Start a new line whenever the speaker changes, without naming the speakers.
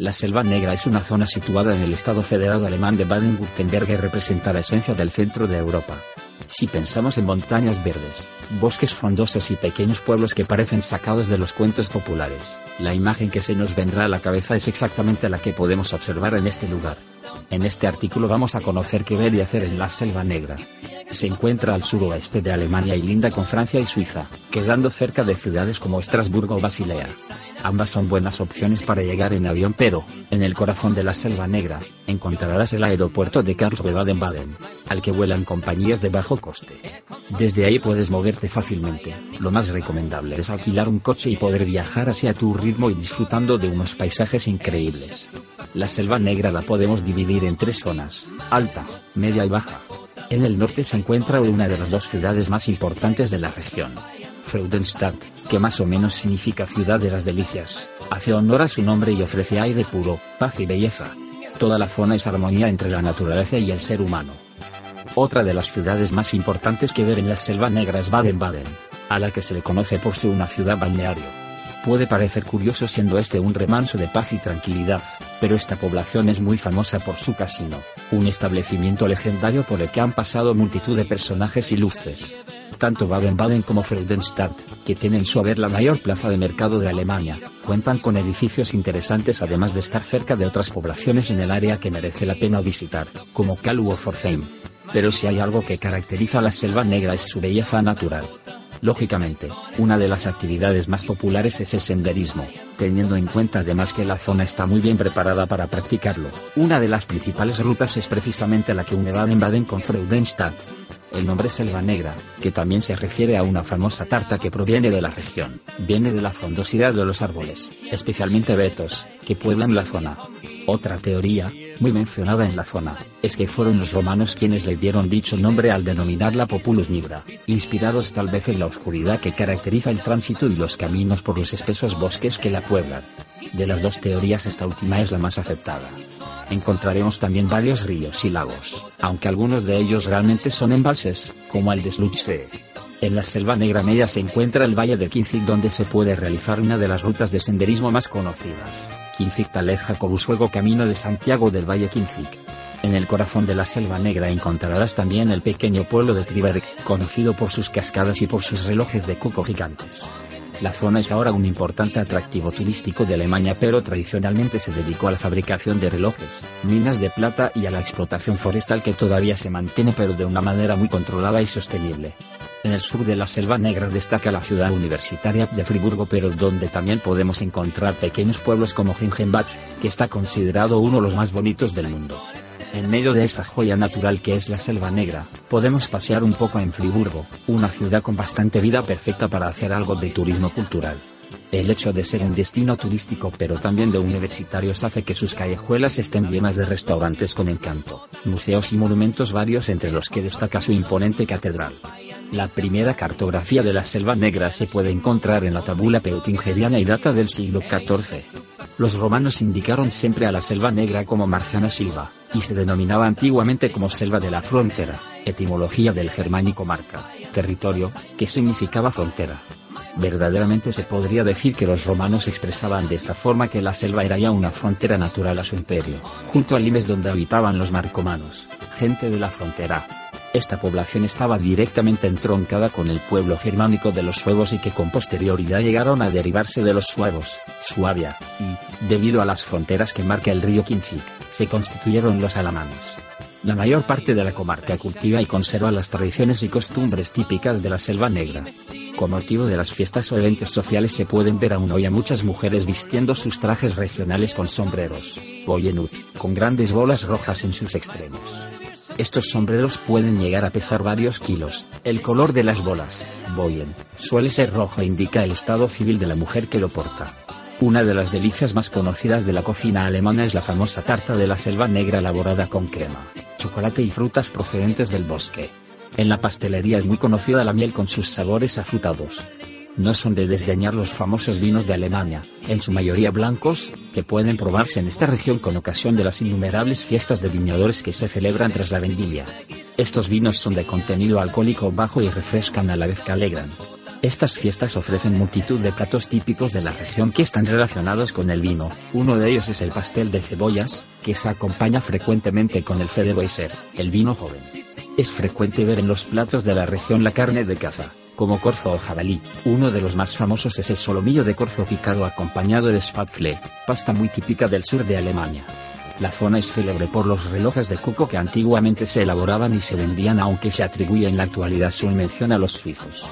La Selva Negra es una zona situada en el estado federado alemán de Baden-Württemberg y representa la esencia del centro de Europa. Si pensamos en montañas verdes, bosques frondosos y pequeños pueblos que parecen sacados de los cuentos populares, la imagen que se nos vendrá a la cabeza es exactamente la que podemos observar en este lugar. En este artículo vamos a conocer qué ver y hacer en la Selva Negra. Se encuentra al suroeste de Alemania y linda con Francia y Suiza, quedando cerca de ciudades como Estrasburgo o Basilea. Ambas son buenas opciones para llegar en avión pero, en el corazón de la Selva Negra, encontrarás el aeropuerto de Karlsruhe Baden-Baden, al que vuelan compañías de bajo coste. Desde ahí puedes moverte fácilmente, lo más recomendable es alquilar un coche y poder viajar hacia tu ritmo y disfrutando de unos paisajes increíbles. La Selva Negra la podemos dividir en tres zonas, alta, media y baja. En el norte se encuentra una de las dos ciudades más importantes de la región, Freudenstadt, que más o menos significa ciudad de las delicias, hace honor a su nombre y ofrece aire puro, paz y belleza. Toda la zona es armonía entre la naturaleza y el ser humano. Otra de las ciudades más importantes que ver en la Selva Negra es Baden-Baden, a la que se le conoce por ser una ciudad balneario. Puede parecer curioso siendo este un remanso de paz y tranquilidad, pero esta población es muy famosa por su casino, un establecimiento legendario por el que han pasado multitud de personajes ilustres. Tanto Baden-Baden como Freudenstadt, que tienen su haber la mayor plaza de mercado de Alemania, cuentan con edificios interesantes además de estar cerca de otras poblaciones en el área que merece la pena visitar, como Kalu o Pforzheim. Pero si hay algo que caracteriza a la selva negra es su belleza natural. Lógicamente, una de las actividades más populares es el senderismo, teniendo en cuenta además que la zona está muy bien preparada para practicarlo. Una de las principales rutas es precisamente la que une Baden-Baden con Freudenstadt, el nombre selva negra, que también se refiere a una famosa tarta que proviene de la región, viene de la frondosidad de los árboles, especialmente betos, que pueblan la zona. Otra teoría, muy mencionada en la zona, es que fueron los romanos quienes le dieron dicho nombre al denominarla Populus Nigra, inspirados tal vez en la oscuridad que caracteriza el tránsito y los caminos por los espesos bosques que la pueblan. De las dos teorías esta última es la más aceptada encontraremos también varios ríos y lagos, aunque algunos de ellos realmente son embalses, como el de Sluchsee. En la Selva Negra Media se encuentra el Valle de Kinzig donde se puede realizar una de las rutas de senderismo más conocidas, Kinzig Talet Jacobusfuego Camino de Santiago del Valle Kinzig. En el corazón de la Selva Negra encontrarás también el pequeño pueblo de Triberg, conocido por sus cascadas y por sus relojes de coco gigantes. La zona es ahora un importante atractivo turístico de Alemania pero tradicionalmente se dedicó a la fabricación de relojes, minas de plata y a la explotación forestal que todavía se mantiene pero de una manera muy controlada y sostenible. En el sur de la Selva Negra destaca la ciudad universitaria de Friburgo pero donde también podemos encontrar pequeños pueblos como Gengenbach, que está considerado uno de los más bonitos del mundo. En medio de esa joya natural que es la Selva Negra, podemos pasear un poco en Friburgo, una ciudad con bastante vida perfecta para hacer algo de turismo cultural. El hecho de ser un destino turístico pero también de universitarios hace que sus callejuelas estén llenas de restaurantes con encanto, museos y monumentos varios entre los que destaca su imponente catedral. La primera cartografía de la Selva Negra se puede encontrar en la tabula peutingeriana y data del siglo XIV. Los romanos indicaron siempre a la Selva Negra como Marciana Silva, y se denominaba antiguamente como Selva de la Frontera, etimología del germánico marca, territorio, que significaba frontera. Verdaderamente se podría decir que los romanos expresaban de esta forma que la selva era ya una frontera natural a su imperio, junto al limes donde habitaban los marcomanos, gente de la frontera, esta población estaba directamente entroncada con el pueblo germánico de los suevos y que con posterioridad llegaron a derivarse de los suevos, Suabia, y, debido a las fronteras que marca el río Kinzig, se constituyeron los alamanes. La mayor parte de la comarca cultiva y conserva las tradiciones y costumbres típicas de la selva negra. Con motivo de las fiestas o eventos sociales se pueden ver aún hoy a muchas mujeres vistiendo sus trajes regionales con sombreros, boyenut, con grandes bolas rojas en sus extremos. Estos sombreros pueden llegar a pesar varios kilos. El color de las bolas, boyen, suele ser rojo e indica el estado civil de la mujer que lo porta. Una de las delicias más conocidas de la cocina alemana es la famosa tarta de la selva negra elaborada con crema, chocolate y frutas procedentes del bosque. En la pastelería es muy conocida la miel con sus sabores afrutados, no son de desdeñar los famosos vinos de Alemania, en su mayoría blancos, que pueden probarse en esta región con ocasión de las innumerables fiestas de viñadores que se celebran tras la vendimia. Estos vinos son de contenido alcohólico bajo y refrescan a la vez que alegran. Estas fiestas ofrecen multitud de platos típicos de la región que están relacionados con el vino, uno de ellos es el pastel de cebollas, que se acompaña frecuentemente con el Fedeweiser, el vino joven. Es frecuente ver en los platos de la región la carne de caza, como corzo o jabalí. Uno de los más famosos es el solomillo de corzo picado acompañado de Spätzle, pasta muy típica del sur de Alemania. La zona es célebre por los relojes de coco que antiguamente se elaboraban y se vendían aunque se atribuye en la actualidad su invención a los suizos.